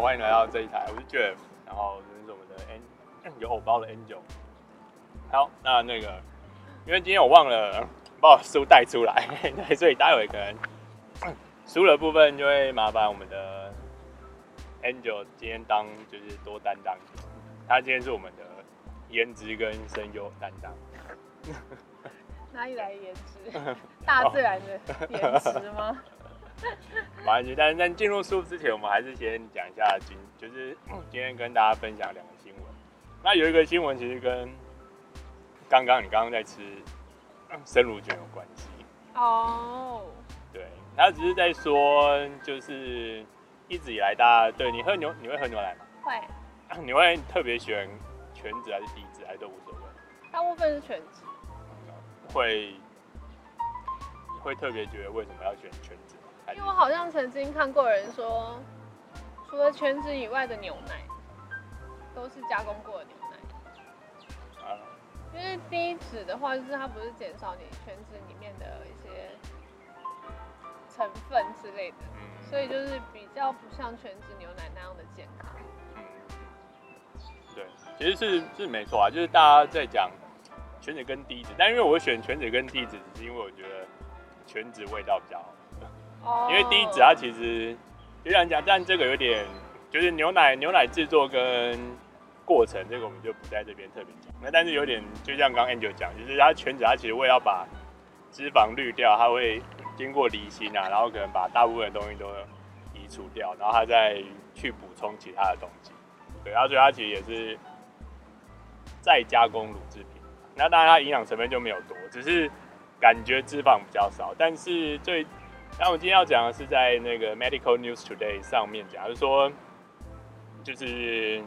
欢迎来到这一台，我是 Jeff，然后这是我们的 N 有偶包的 Angel。好，那那个，因为今天我忘了把我书带出来，所以待会可能输的部分就会麻烦我们的 Angel 今天当就是多担当，他今天是我们的颜值跟声优担当。哪里来的颜值？大自然的颜值吗？没关系，但但进入书之前，我们还是先讲一下今，就是今天跟大家分享两个新闻。那有一个新闻其实跟刚刚你刚刚在吃生乳卷有关系哦。Oh. 对，他只是在说，就是一直以来大家对你喝牛，你会喝牛奶吗？会。你会特别喜欢全脂还是低脂，还是都无所谓？大部分是全脂。会会特别觉得为什么要选全脂？因为我好像曾经看过人说，除了全脂以外的牛奶都是加工过的牛奶。啊。因为低脂的话，就是它不是减少你全脂里面的一些成分之类的，嗯、所以就是比较不像全脂牛奶那样的健康。嗯。对，其实是是没错啊，就是大家在讲。全脂跟低脂，但因为我选全脂跟低脂，只是因为我觉得全脂味道比较好。Oh. 因为低脂它其实就像讲，但这个有点就是牛奶牛奶制作跟过程，这个我们就不在这边特别讲。那但是有点就像刚刚 Angel 讲，就是它全脂它其实为了把脂肪滤掉，它会经过离心啊，然后可能把大部分的东西都移除掉，然后它再去补充其他的东西。对，然后所以它其实也是再加工乳制品。那当然，它营养成分就没有多，只是感觉脂肪比较少。但是最，那我今天要讲的是在那个 Medical News Today 上面讲，就是说，就是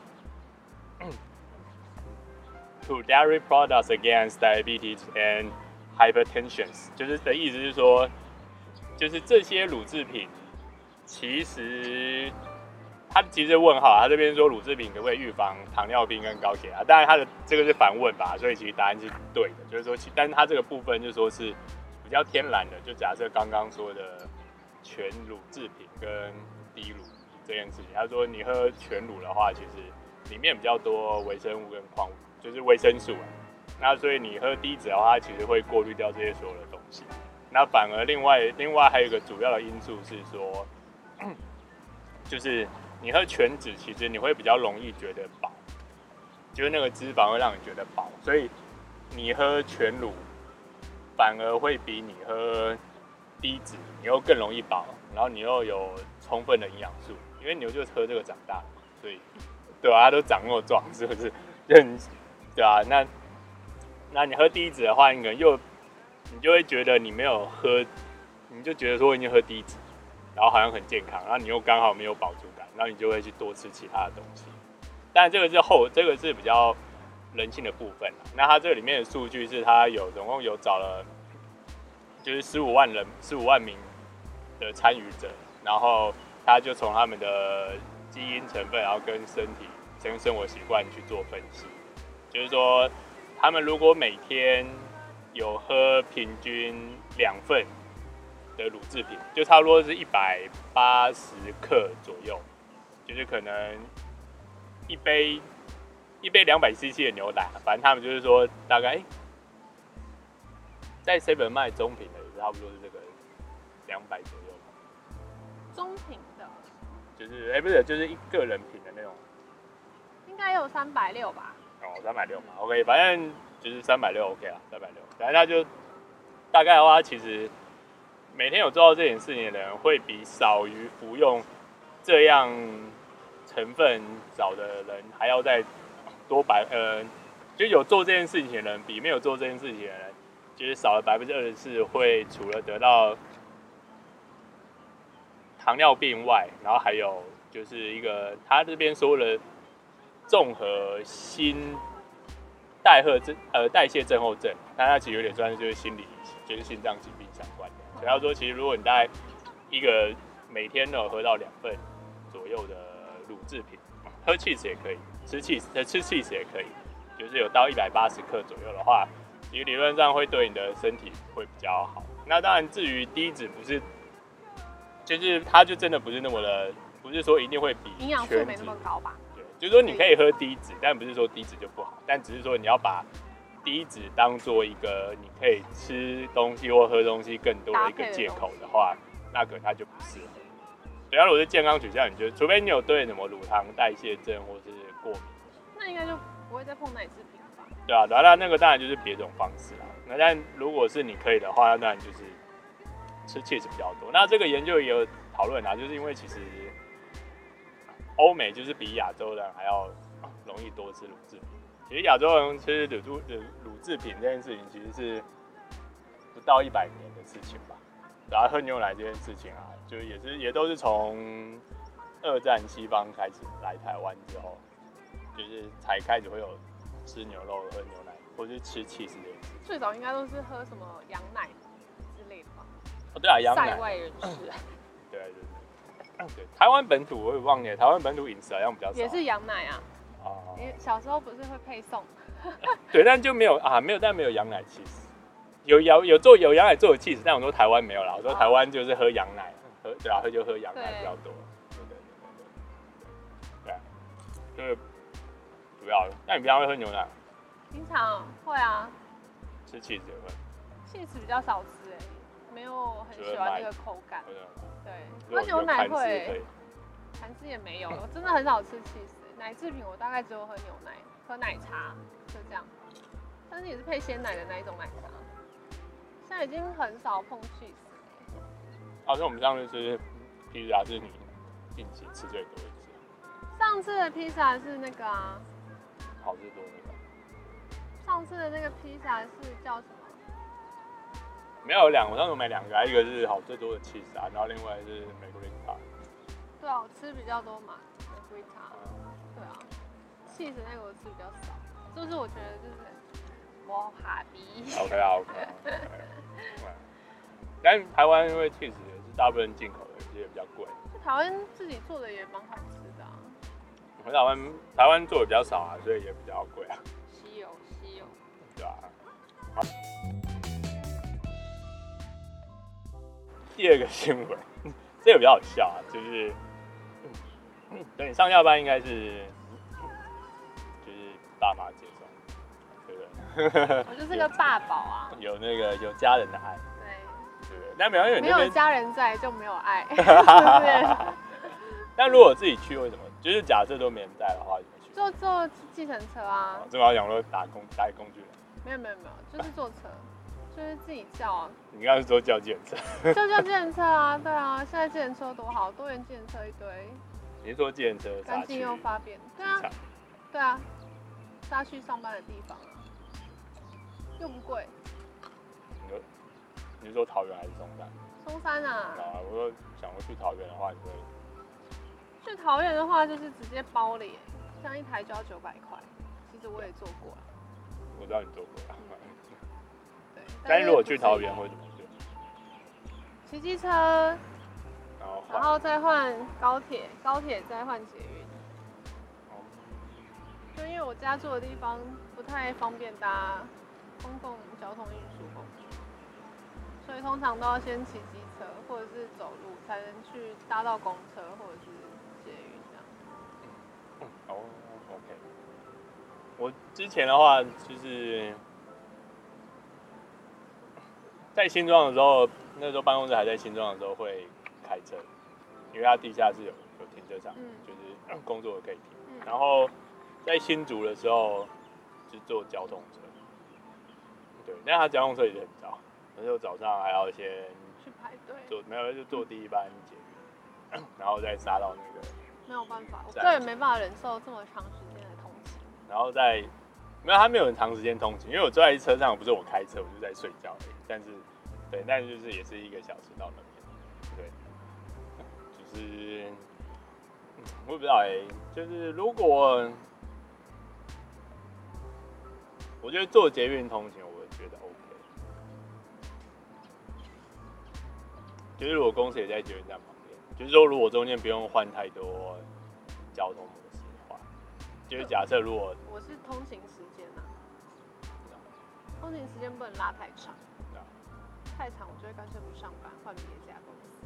To dairy products against diabetes and hypertension，就是的意思是说，就是这些乳制品其实。他其实问号，他这边说乳制品可不可以预防糖尿病跟高血压？当然他的这个是反问吧，所以其实答案是对的，就是说，但是他这个部分就说是比较天然的，就假设刚刚说的全乳制品跟低乳这件事情。他说你喝全乳的话，其实里面比较多微生物跟矿物，就是维生素啊。那所以你喝低脂的话，它其实会过滤掉这些所有的东西。那反而另外另外还有一个主要的因素是说，就是。你喝全脂，其实你会比较容易觉得饱，就是那个脂肪会让你觉得饱，所以你喝全乳反而会比你喝低脂，你又更容易饱，然后你又有充分的营养素，因为牛就是喝这个长大，所以对啊？它都长那么壮，是不是？对啊，那那你喝低脂的话，你可能又你就会觉得你没有喝，你就觉得说你喝低脂，然后好像很健康，然后你又刚好没有饱足感。然后你就会去多吃其他的东西，但这个是后，这个是比较人性的部分。那它这里面的数据是，它有总共有找了，就是十五万人，十五万名的参与者，然后他就从他们的基因成分，然后跟身体、跟生活习惯去做分析，就是说，他们如果每天有喝平均两份的乳制品，就差不多是一百八十克左右。就是可能一杯一杯两百 CC 的牛奶，反正他们就是说大概、欸、在 seven 卖中品的也是差不多是这个两百左右。中品的，就是哎、欸、不是，就是一个人品的那种，应该有三百六吧？哦，三百六嘛，OK，反正就是三百六 OK 啊，三百六。反正他就大概的话，其实每天有做到这件事情的人，会比少于服用这样。成分少的人还要再多百呃，就有做这件事情的人比没有做这件事情的人，就是少了百分之二十四，会除了得到糖尿病外，然后还有就是一个他这边说了综合心代谢症呃代谢症候症，但他其实有点算是就是心理就是心脏疾病相关的。所以他说，其实如果你大概一个每天都有喝到两份左右的。乳制品，喝 cheese 也可以，吃 cheese，吃 cheese 也可以，就是有到一百八十克左右的话，其实理论上会对你的身体会比较好。那当然，至于低脂不是，就是它就真的不是那么的，不不是说一定会比营养素没那么高吧？对，就是说你可以喝低脂，但不是说低脂就不好，但只是说你要把低脂当做一个你可以吃东西或喝东西更多的一个借口的话，那个它就不适合。主要如果是健康取向，你就除非你有对什么乳糖代谢症或是过敏，那应该就不会再碰奶制品了吧？对啊，那那个当然就是别种方式啦。那但如果是你可以的话，那当然就是吃 cheese 比较多。那这个研究也有讨论啊，就是因为其实欧美就是比亚洲人还要容易多吃乳制品。其实亚洲人吃乳乳乳制品这件事情，其实是不到一百年的事情吧。然后喝牛奶这件事情啊，就也是也都是从二战西方开始来台湾之后，就是才开始会有吃牛肉、喝牛奶，或是吃起司这件事。最早应该都是喝什么羊奶之类的吧？哦，对啊，羊奶。塞外人士。对对对。对，台湾本土我也忘记了，台湾本土饮食好像比较少。也是羊奶啊。哦。你小时候不是会配送？对，但就没有啊，没有，但没有羊奶起司。有羊有做有羊奶做的起司，但我说台湾没有啦。我说台湾就是喝羊奶，喝对啊，喝就喝羊奶比较多。对对对对对。对，就是主要。那你平常会喝牛奶？平常会啊。吃起司会？起司比较少吃哎，没有很喜欢那个口感。对，喝牛奶会。韩式也没有，我真的很少吃起司。奶制品我大概只有喝牛奶、喝奶茶，就这样。但是也是配鲜奶的那一种奶茶。现在已经很少碰 cheese。好像我们上次吃披萨是你近期吃最多一次。上次的披萨是那个啊，好吃多那个。上次的那个披萨是叫什么？没有两个，我上次买两个，一个是好最多的 cheese 啊，然后另外是玫瑰塔。对啊，我吃比较多嘛，玫瑰塔。对啊，cheese 那个我吃比较少，就是我觉得就是我哈比。OK 啊 OK。但台湾因为气死也是大部分进口的，也比较贵。台湾自己做的也蛮好吃的啊。台湾台湾做的比较少啊，所以也比较贵啊。稀有稀有。对啊。好。第二个新闻，这个比较好笑啊，就是，等你上下班应该是，就是爸妈接送，对不对？我就是个爸宝啊。有那个有家人的爱。对。对，那没有，没有家人在就没有爱，是不是？但如果自己去，为什么？就是假设都没人带的话？坐坐计程车啊。正好讲说打工打工具人。没有没有没有，就是坐车，就是自己叫啊。你刚刚是说叫计程车？就叫计程车啊，对啊，现在计程车多好，多元计程车一堆。你是说计程车？干净又方便。对啊，对啊，杀去上班的地方啊，又不贵。你是说桃园还是松山？松山啊！啊，我说想要去桃园的话，你会去桃园的话，就是直接包了耶，这样一台就要九百块。其实我也做过了。我知道你做过了。对。但是如果去桃园会怎么做？骑机车，然后然后再换高铁，高铁再换捷运。就因为我家住的地方不太方便搭公共交通运输工具。所以通常都要先骑机车，或者是走路，才能去搭到公车或者是。哦，OK。我之前的话就是在新庄的时候，那时候办公室还在新庄的时候会开车，因为它地下室有有停车场，嗯、就是 工作可以停。嗯、然后在新竹的时候就坐交通车，对，但他交通车也是很早。那就早上还要先去排队，坐没有就坐第一班捷运，然后再杀到那个。没有办法，我个人没办法忍受这么长时间的通勤。然后在没有他没有很长时间通勤，因为我坐在车上，不是我开车，我就在睡觉而已。但是对，但是就是也是一个小时到那边。对，就是我也不知道哎、欸，就是如果我觉得坐捷运通勤。其实如果公司也在捷运站旁边，就是说如果中间不用换太多交通模式的话，就是假设如果我是通勤时间呐、啊，通勤时间不能拉太长，太长我就会干脆不上班，换别家公司。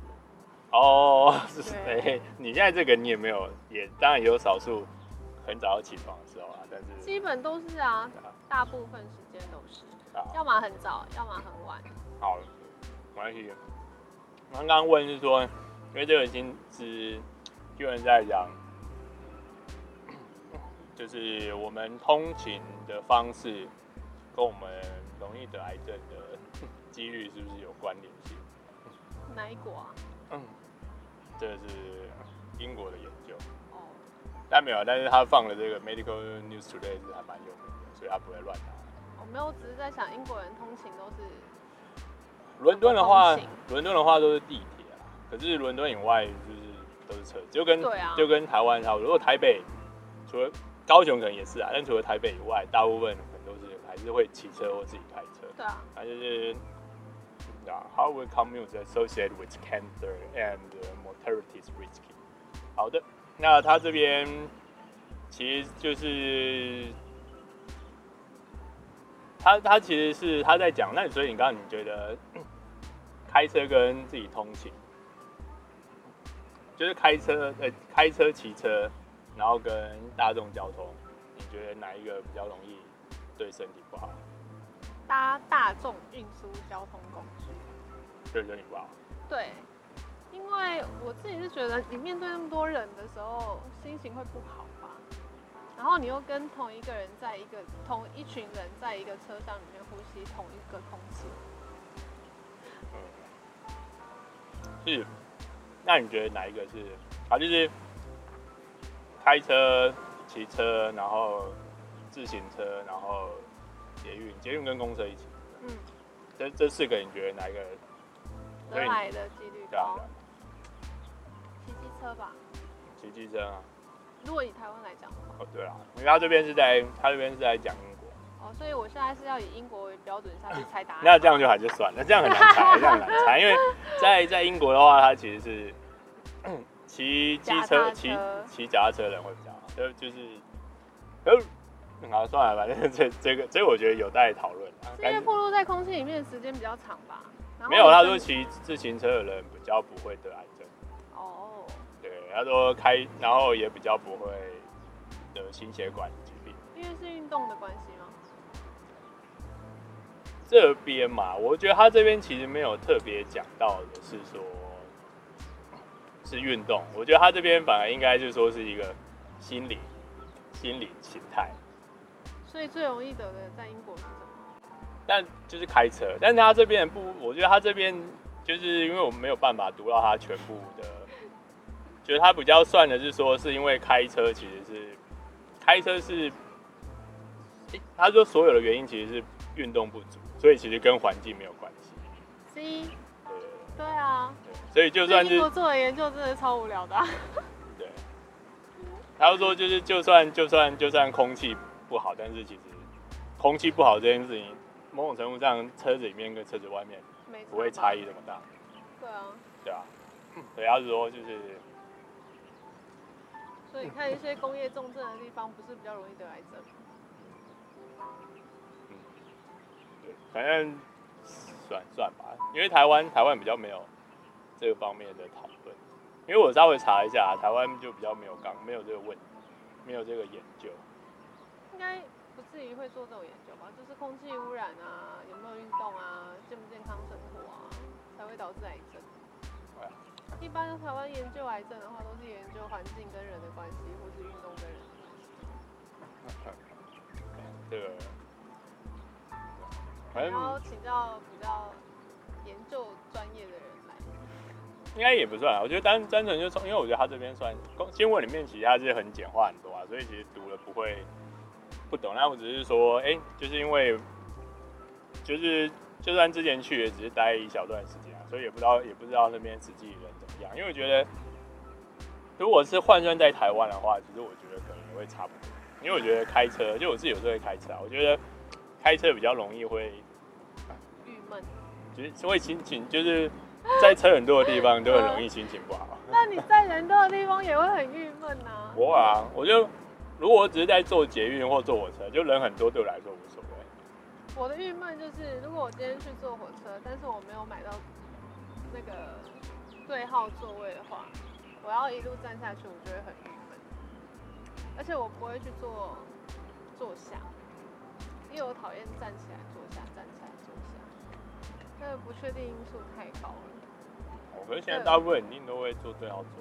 哦，是哎、欸，你现在这个你也没有，也当然也有少数很早起床的时候啊，但是基本都是啊，大部分时间都是，要么很早，要么很晚。好，没关系。刚刚问是说，因为这个已经是有人在讲，就是我们通勤的方式跟我们容易得癌症的几率是不是有关联性？哪一国啊？嗯，这是英国的研究。哦。但没有，但是他放了这个 Medical News Today 是还蛮有名的，所以他不会乱拿。我没有，只是在想英国人通勤都是。伦敦的话，伦敦的话都是地铁啊。可是伦敦以外就是都是车，就跟、啊、就跟台湾差不多。如果台北除了高雄可能也是啊，但除了台北以外，大部分可能都是还是会骑车或自己开车。对啊。那就是。How will commute associated with cancer and mortality is risky？好的，那他这边其实就是他他其实是他在讲，那所以你刚刚你觉得开车跟自己通勤，就是开车呃开车骑车，然后跟大众交通，你觉得哪一个比较容易对身体不好？搭大众运输交通工具。对身体不好。对，因为我自己是觉得，你面对那么多人的时候，心情会不好吧。然后你又跟同一个人在一个同一群人在一个车厢里面呼吸同一个空气。嗯。是。那你觉得哪一个是？啊，就是开车、骑车，然后自行车，然后捷运，捷运跟公车一起。嗯。这这四个，你觉得哪一个？得癌的几率高。骑机车吧。骑机车啊。如果以台湾来讲的话。哦，对啊，因为他这边是在，他这边是在讲。哦，所以我现在是要以英国为标准下去猜答案。那这样就还是算了，这样很难猜，这样很难猜，因为在在英国的话，他其实是骑 机车、骑骑脚踏车的人会比较好，就就是，呃，好算了，反 正这这个这个我觉得有待讨论。因为暴露在空气里面的时间比较长吧。没有，他说骑自行车的人比较不会得癌症。哦。对，他说开，然后也比较不会得心血管疾病。因为是运动的关系吗？这边嘛，我觉得他这边其实没有特别讲到的是说，是运动。我觉得他这边反而应该就是说是一个心理心理形态。所以最容易得的在英国是什么？但就是开车，但是他这边不，我觉得他这边就是因为我们没有办法读到他全部的，觉得他比较算的是说，是因为开车其实是开车是，他说所有的原因其实是运动不足，所以其实跟环境没有关系。C，对对啊对，所以就算是我做的研究真的超无聊的、啊。对，他就说就是就算就算就算空气不好，但是其实空气不好这件事情。某种程度上，车子里面跟车子外面不会差异这么大。对啊。对啊。所以他是说就是，所以你看一些工业重症的地方，不是比较容易得癌症？嗯。对，反正算算吧，因为台湾台湾比较没有这个方面的讨论。因为我稍微查一下，台湾就比较没有刚没有这个问题，没有这个研究。应该。不至于会做这种研究吧？就是空气污染啊，有没有运动啊，健不健康生活啊，才会导致癌症。啊、一般台湾研究癌症的话，都是研究环境跟人的关系，或是运动跟人的关系。这个，然后请教比较研究专业的人来。应该也不算啊，我觉得单单纯就从，因为我觉得他这边算新闻里面其实他是很简化很多啊，所以其实读了不会。不懂，那我只是说，哎、欸，就是因为，就是就算之前去也只是待一小段时间啊，所以也不知道也不知道那边实际人怎么样。因为我觉得，如果是换算在台湾的话，其实我觉得可能也会差不多。因为我觉得开车，就我自己有时候会开车啊，我觉得开车比较容易会就是会心情就是在车很多的地方都很容易心情不好。那你在人多的地方也会很郁闷呐？我啊，我就。如果我只是在坐捷运或坐火车，就人很多，对我来说无所谓。我的郁闷就是，如果我今天去坐火车，但是我没有买到那个对号座位的话，我要一路站下去，我就会很郁闷。而且我不会去坐坐下，因为我讨厌站起来坐下，站起来坐下，这个不确定因素太高了。我觉得现在大部分一定都会坐对号座。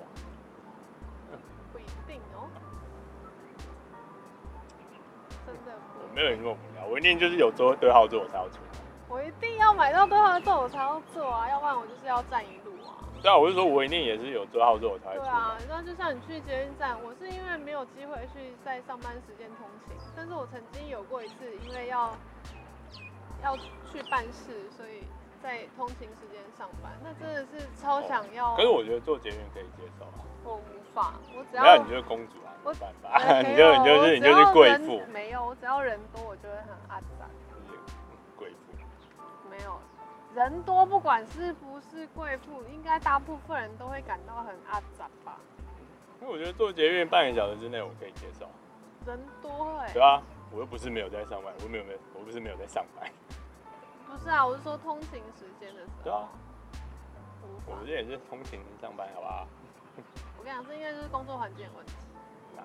不一定哦。真的不。我没有人跟我无聊，我一定就是有坐对号座我才要坐。我一定要买到对号座我才要坐啊，要不然我就是要站一路啊。对啊，我是说我一定也是有对号座我才。对啊，那就像你去捷运站，我是因为没有机会去在上班时间通勤，但是我曾经有过一次，因为要要去办事，所以在通勤时间上班，那真的是超想要。哦、可是我觉得做捷运可以接受啊。我无法，我只要。那你就是公主啊，没办法，你就你就是你就是贵妇。没有，我只要人多，我就会很阿杂。贵妇。没有，人多不管是不是贵妇，应该大部分人都会感到很阿杂吧。因为我觉得做捷运半个小时之内我可以接受。人多哎、欸。对啊，我又不是没有在上班，我没有没有，我不是没有在上班。不是啊，我是说通勤时间的时候。对啊。我这也是通勤上班，好不好？我跟你讲，这应该就是工作环境的问题。啊、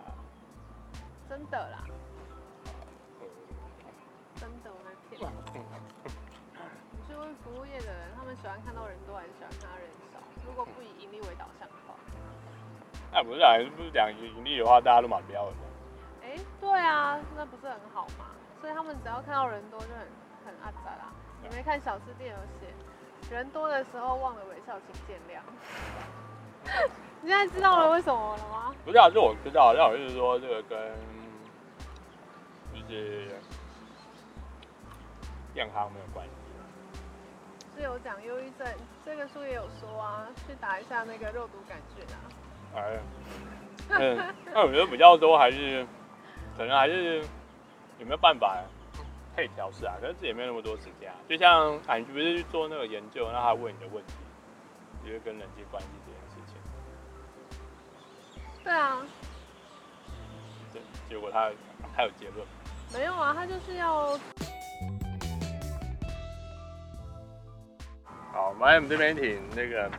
真的啦。真的，我没骗你。你是为服务业的人，他们喜欢看到人多，还是喜欢看到人少？如果不以盈利为导向的话。那、啊、不是啊，不是讲盈利的话，大家都蛮标的。哎、欸，对啊，那不是很好吗？所以他们只要看到人多就很很阿杂啦。你没看小吃店有写，人多的时候忘了微笑，请见谅。你现在知道了为什么了吗？不是啊，就我知道，但我就是说这个跟就是健康没有关系。是有讲忧郁症，这个书也有说啊，去打一下那个肉毒杆菌啊。哎，嗯，那我觉得比较多还是可能还是有没有办法可以调试啊？可是自己也没有那么多时间啊。就像啊，你不是去做那个研究，那他问你的问题，就是跟人际关系这样。对啊，对，结果他还有结论？没有啊，他就是要。好，我们这边请那个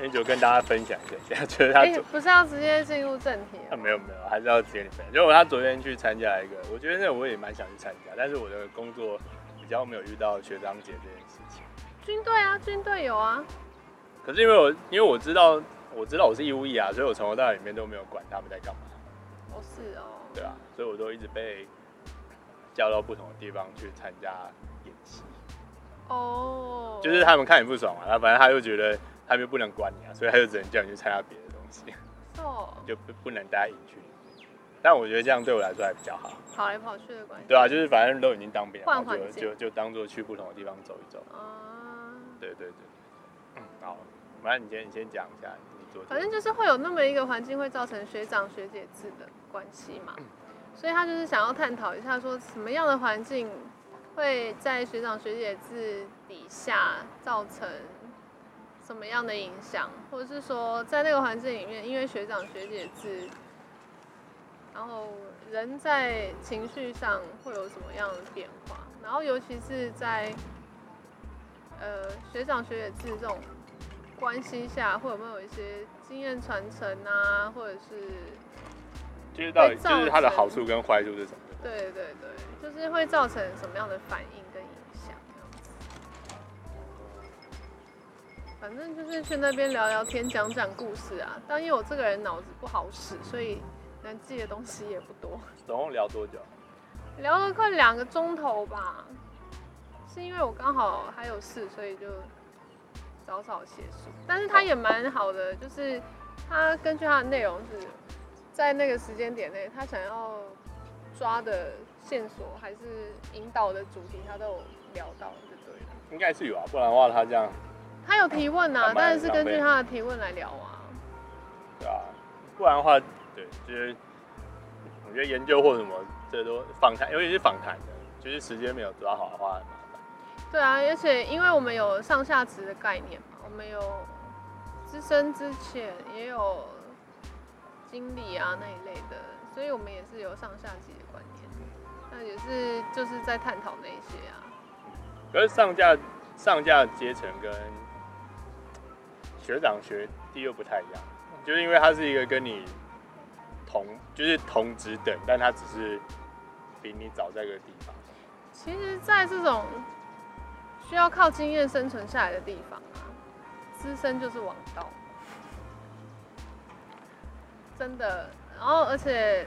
Angel 跟大家分享一下，就是他、欸、不是要直接进入正题？啊，没有没有，还是要直接分享。就他昨天去参加一个，我觉得那个我也蛮想去参加，但是我的工作比较没有遇到学长姐这件事情。军队啊，军队有啊。可是因为我因为我知道。我知道我是义务役啊，所以我从头到尾里面都没有管他们在干嘛。哦，是哦。对啊，所以我都一直被叫到不同的地方去参加演习。哦。就是他们看你不爽嘛，然后反正他又觉得他们又不能管你啊，所以他就只能叫你去参加别的东西。哦。就不不能待在营区。但我觉得这样对我来说还比较好。跑来跑去的关系。对啊，就是反正都已经当兵了，换环境，就就就当做去不同的地方走一走。啊。对对对。嗯，好，反正你先你先讲一下。反正就是会有那么一个环境，会造成学长学姐制的关系嘛，所以他就是想要探讨一下，说什么样的环境会在学长学姐制底下造成什么样的影响，或者是说在那个环境里面，因为学长学姐制，然后人在情绪上会有什么样的变化，然后尤其是在呃学长学姐制这种。关系下会有没有一些经验传承啊，或者是，就是到底就是它的好处跟坏处是什么？对对对，就是会造成什么样的反应反正就是去那边聊聊天，讲讲故事啊。但因为我这个人脑子不好使，所以能记的东西也不多。总共聊多久？聊了快两个钟头吧。是因为我刚好还有事，所以就。早早结束，但是他也蛮好的，就是他根据他的内容是在那个时间点内，他想要抓的线索还是引导的主题，他都有聊到，就对了。应该是有啊，不然的话他这样，他有提问啊，当然是根据他的提问来聊啊。对啊，不然的话，对，就是我觉得研究或什么，这都访谈，尤其是访谈的，就是时间没有抓好的话很麻烦。对啊，而且因为我们有上下职的概念嘛，我们有资深之前也有经理啊那一类的，所以我们也是有上下级的观念，那也是就是在探讨那些啊。可是上架上架阶层跟学长学弟又不太一样，就是因为他是一个跟你同就是同职等，但他只是比你早在一个地方。其实，在这种需要靠经验生存下来的地方啊，资深就是王道，真的。然后，而且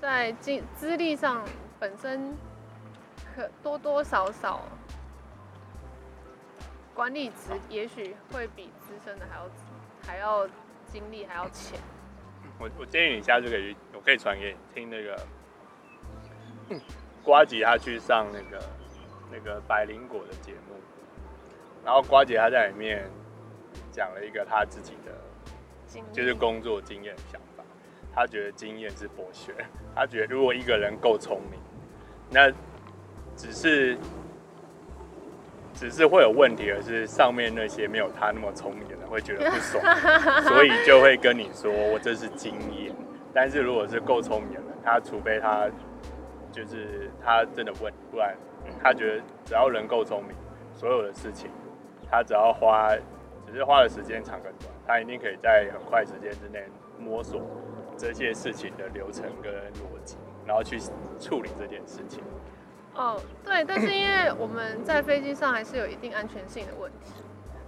在经资历上本身可多多少少。管理职也许会比资深的还要还要经历还要浅。我我建议你下次可以，我可以传给你听那个，瓜姐她去上那个那个百灵果的节目，然后瓜姐她在里面讲了一个她自己的，就是工作经验想法。她觉得经验是博学，她觉得如果一个人够聪明，那只是。只是会有问题，而是上面那些没有他那么聪明的人会觉得不爽，所以就会跟你说我这是经验。但是如果是够聪明的人，他除非他就是他真的问，不然他觉得只要人够聪明，所有的事情他只要花，只是花的时间长跟短，他一定可以在很快时间之内摸索这些事情的流程跟逻辑，然后去处理这件事情。哦，对，但是因为我们在飞机上还是有一定安全性的问题。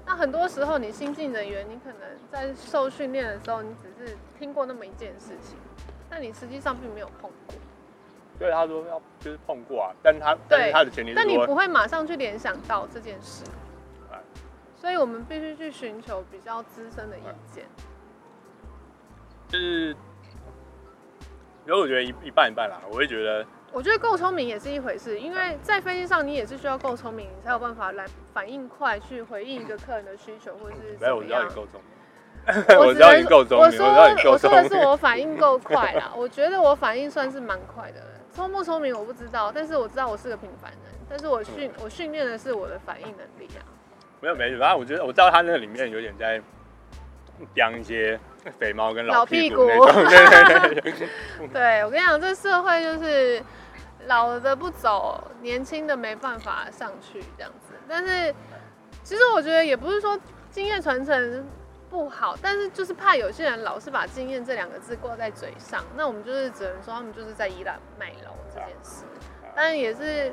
那很多时候，你新进人员，你可能在受训练的时候，你只是听过那么一件事情，但你实际上并没有碰过。对，他说要就是碰过啊，但他但是他的前提是，但你不会马上去联想到这件事。哎所以我们必须去寻求比较资深的意见。就是，因为我觉得一一半一半啦，我会觉得。我觉得够聪明也是一回事，因为在飞机上你也是需要够聪明，你才有办法来反应快，去回应一个客人的需求，或者是怎么样。没有，我知道你够聪明。我知道你够聪明。我说，我说的是我反应够快啦。我觉得我反应算是蛮快的。聪不聪明我不知道，但是我知道我是个平凡人。但是我训我训练的是我的反应能力啊。没有没有，反正我觉得我知道他那个里面有点在讲一些肥猫跟老屁股。对，我跟你讲，这社会就是。老的不走，年轻的没办法上去这样子。但是，其实我觉得也不是说经验传承不好，但是就是怕有些人老是把经验这两个字挂在嘴上，那我们就是只能说他们就是在依赖卖楼这件事。但也是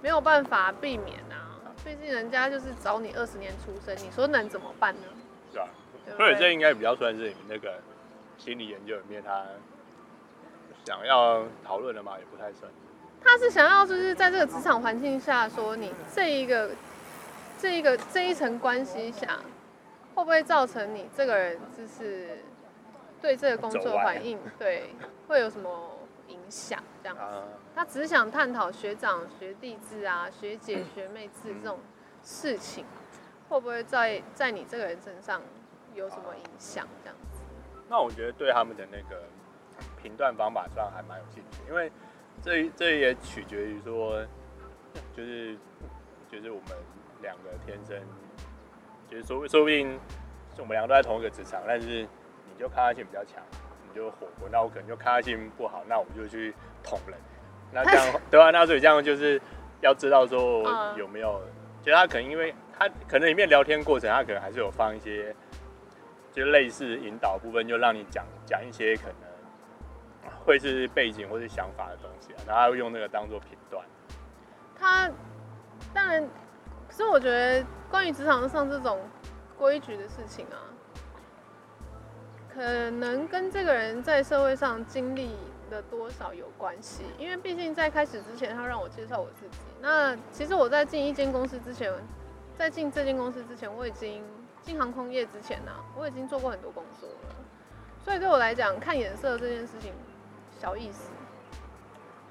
没有办法避免啊，毕竟人家就是找你二十年出生，你说能怎么办呢？是啊，所以这应该比较算是你那个心理研究里面他想要讨论的嘛，也不太算。他是想要就是在这个职场环境下，说你这一个、这一个、这一层关系下，会不会造成你这个人就是对这个工作反应对会有什么影响？这样子，他只是想探讨学长学弟制啊、学姐学妹制这种事情，会不会在在你这个人身上有什么影响？这样子。那我觉得对他们的那个评断方法上还蛮有兴趣，因为。这这也取决于说，就是就是我们两个天生，就是说说不定我们两个都在同一个职场，但是你就抗压性比较强，你就火锅，那我可能就抗压性不好，那我们就去捅人，那这样 对啊，那所以这样就是要知道说有没有，其实他可能因为他可能里面聊天过程，他可能还是有放一些，就类似引导部分，就让你讲讲一些可能。会是背景或是想法的东西啊，然后用那个当做评断。他当然，可是我觉得关于职场上这种规矩的事情啊，可能跟这个人在社会上经历了多少有关系。因为毕竟在开始之前，他让我介绍我自己。那其实我在进一间公司之前，在进这间公司之前，我已经进航空业之前呢、我已经做过很多工作了。所以对我来讲，看眼色这件事情。小意思，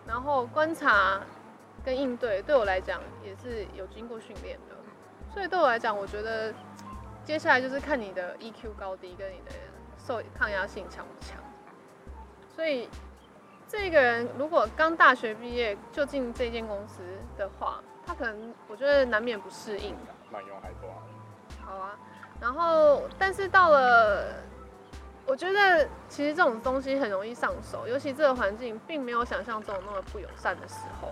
然后观察跟应对对我来讲也是有经过训练的，所以对我来讲，我觉得接下来就是看你的 EQ 高低跟你的受抗压性强不强。所以这个人如果刚大学毕业就进这间公司的话，他可能我觉得难免不适应。慢用还多啊。好啊，然后但是到了。我觉得其实这种东西很容易上手，尤其这个环境并没有想象中那么不友善的时候，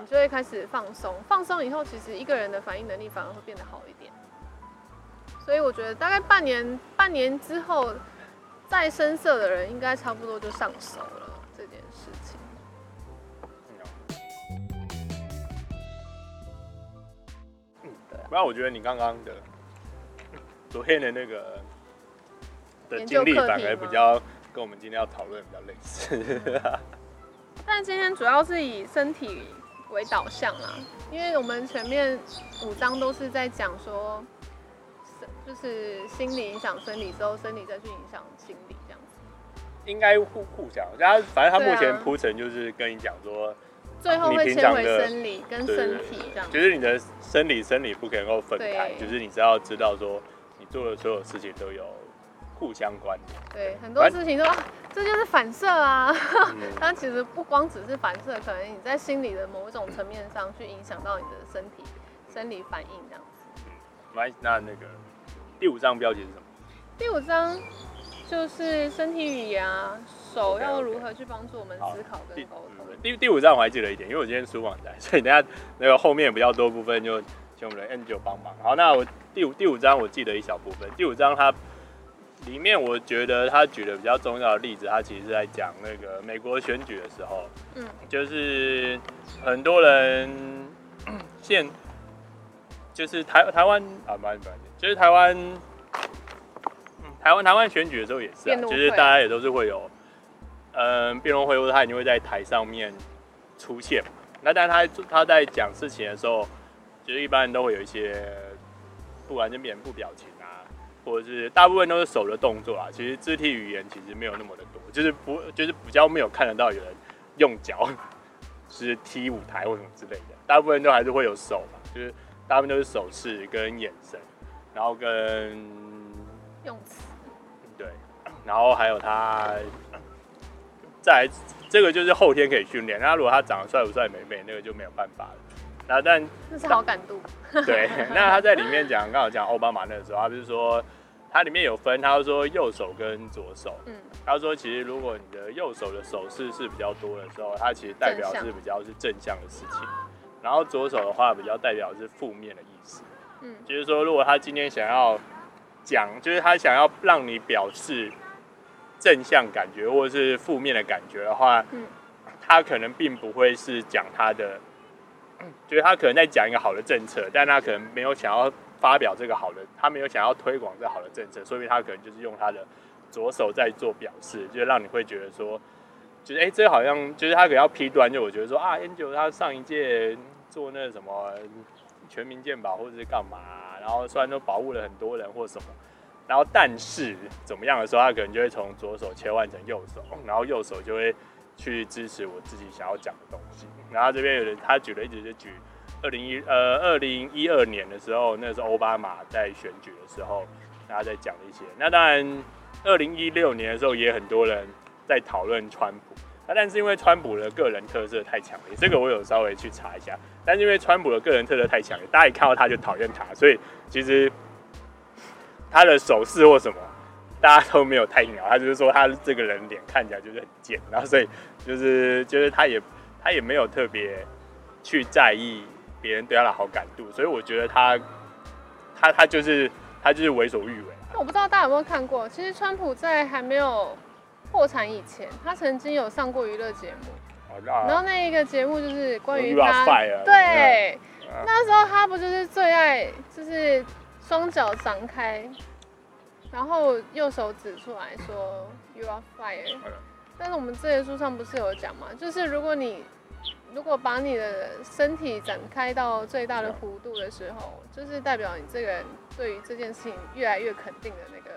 你就会开始放松。放松以后，其实一个人的反应能力反而会变得好一点。所以我觉得大概半年半年之后，再深色的人应该差不多就上手了这件事情。嗯，对。不然我觉得你刚刚的昨天的那个的经历反而比较跟我们今天要讨论比较类似。但今天主要是以身体为导向啦，因为我们前面五章都是在讲说。就是心理影响生理之后，身体再去影响心理这样子，应该互互相。他反正他目前铺陈就是跟你讲说，最后会牵回生理跟身体这样。就是你的生理生理不可能够分开，就是你只要知道说，你做的所有事情都有互相关联。对，很多事情都这就是反射啊。但其实不光只是反射，可能你在心理的某一种层面上去影响到你的身体生理反应这样子。来，那那个。第五章标题是什么？第五章就是身体语言啊，手要如何去帮助我们思考跟沟通。第第五章我还记得一点，因为我今天书网在，所以等下那个后面比较多部分就请我们的 Angel 帮忙。好，那我第五第五章我记得一小部分。第五章它里面我觉得他举的比较重要的例子，他其实是在讲那个美国选举的时候，嗯，就是很多人 现就是台台湾啊，蛮蛮。就是台湾，台湾台湾选举的时候也是啊，就是大家也都是会有，嗯，辩论会或者他一定会在台上面出现。那但他他在讲事情的时候，就是一般人都会有一些，不管是面部表情啊，或者是大部分都是手的动作啊。其实肢体语言其实没有那么的多，就是不就是比较没有看得到有人用脚是踢舞台或什么之类的。大部分都还是会有手嘛，就是大部分都是手势跟眼神。然后跟用词，对，然后还有他，在这个就是后天可以训练。那如果他长得帅不帅、美美，那个就没有办法了。那但那是好感度。对，那他在里面讲，刚好讲奥巴马那个时候，他不是说他里面有分，他说右手跟左手。嗯。他说其实如果你的右手的手势是比较多的时候，它其实代表是比较是正向的事情。然后左手的话，比较代表是负面的意思。嗯，就是说，如果他今天想要讲，就是他想要让你表示正向感觉或者是负面的感觉的话，嗯，他可能并不会是讲他的，就是他可能在讲一个好的政策，但他可能没有想要发表这个好的，他没有想要推广这好的政策，所以他可能就是用他的左手在做表示，就让你会觉得说，就是哎、欸，这好像就是他可能要批端，就我觉得说啊，Angel 他上一届做那什么。全民健保或者是干嘛，然后虽然都保护了很多人或什么，然后但是怎么样的时候，他可能就会从左手切换成右手，然后右手就会去支持我自己想要讲的东西。然后这边有人他举了一直就举二零一呃二零一二年的时候，那是奥巴马在选举的时候，大家在讲一些。那当然二零一六年的时候也很多人在讨论川普。那但是因为川普的个人特色太强烈，这个我有稍微去查一下。但是因为川普的个人特色太强烈，大家一看到他就讨厌他，所以其实他的手势或什么，大家都没有太鸟。他就是说他这个人脸看起来就是很贱，然后所以就是就是他也他也没有特别去在意别人对他的好感度，所以我觉得他他他就是他就是为所欲为。我不知道大家有没有看过，其实川普在还没有。破产以前，他曾经有上过娱乐节目，然后那一个节目就是关于他，对，那时候他不就是最爱就是双脚张开，然后右手指出来说 “You are fired”。但是我们这些书上不是有讲吗？就是如果你如果把你的身体展开到最大的弧度的时候，就是代表你这个人对于这件事情越来越肯定的那个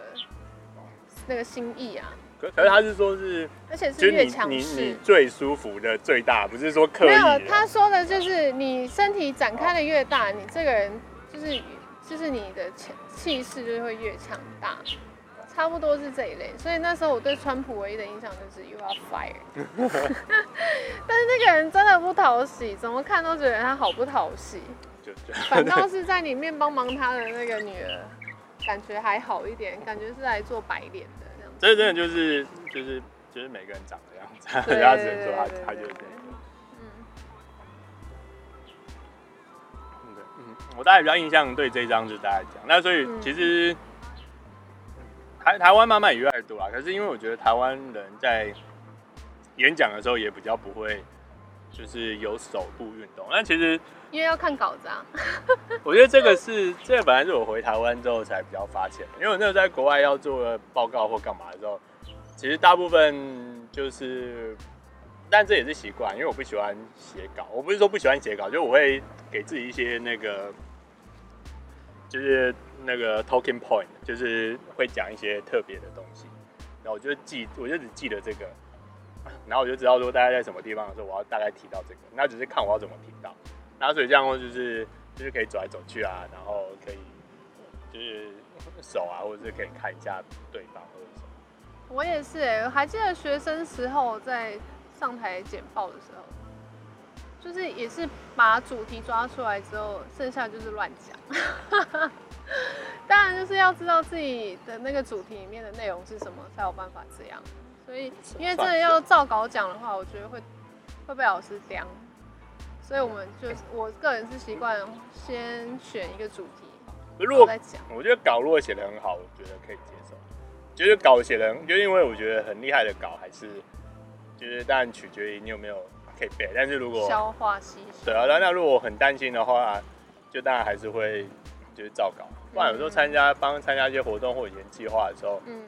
那个心意啊。可是他是说是，而且是越强势，你你最舒服的最大，不是说刻意。没有，他说的就是你身体展开的越大，你这个人就是就是你的气势就会越强大，差不多是这一类。所以那时候我对川普唯一的印象就是 You are fired。但是那个人真的不讨喜，怎么看都觉得他好不讨喜。反倒是在里面帮忙他的那个女儿，感觉还好一点，感觉是来做白脸的。这真的就是就是就是每个人长的样子，人家 只能说他他就是这样。嗯，我大概比较印象对这一章就大概讲，那所以其实台台湾慢慢越来越多啦，可是因为我觉得台湾人在演讲的时候也比较不会就是有手部运动，但其实因为要看稿子啊。我觉得这个是这个本来是我回台湾之后才比较发现，因为我那时候在国外要做报告或干嘛的时候，其实大部分就是。但这也是习惯，因为我不喜欢写稿。我不是说不喜欢写稿，就我会给自己一些那个，就是那个 talking point，就是会讲一些特别的东西。然后我就记，我就只记得这个，然后我就知道说大概在什么地方的时候，我要大概提到这个。那只是看我要怎么提到。然后所以这样就是就是可以走来走去啊，然后可以就是手啊，或者是可以看一下对方或者什么。我也是哎、我还记得学生时候在。上台简报的时候，就是也是把主题抓出来之后，剩下就是乱讲。当然就是要知道自己的那个主题里面的内容是什么，才有办法这样。所以，因为真的要照稿讲的话，我觉得会会被老师刁。所以我们就我个人是习惯先选一个主题，如果再讲。我觉得稿如果写的很好，我觉得可以接受。就是稿写的，就因为我觉得很厉害的稿还是。就是当然取决于你有没有可以背，但是如果消化吸收，对啊，那那如果很担心的话，就当然还是会就是照稿。不然有时候参加帮参加一些活动或者研计划的时候，嗯，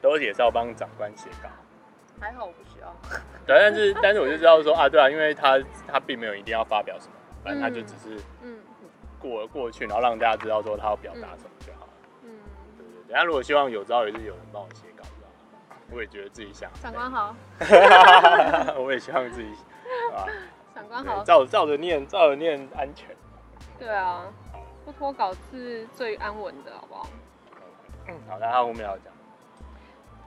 都也是要帮长官写稿。还好我不需要。对，但是但是我就知道说啊，对啊，因为他他并没有一定要发表什么，反正他就只是嗯过过去，然后让大家知道说他要表达什么就好了。嗯，对对对。那如果希望有朝一日有人帮我写。我也觉得自己想长官好，我也希望自己啊，长官好，照照着念，照着念安全。对啊，不脱稿是最安稳的，好不好？嗯，好，那他后面要讲。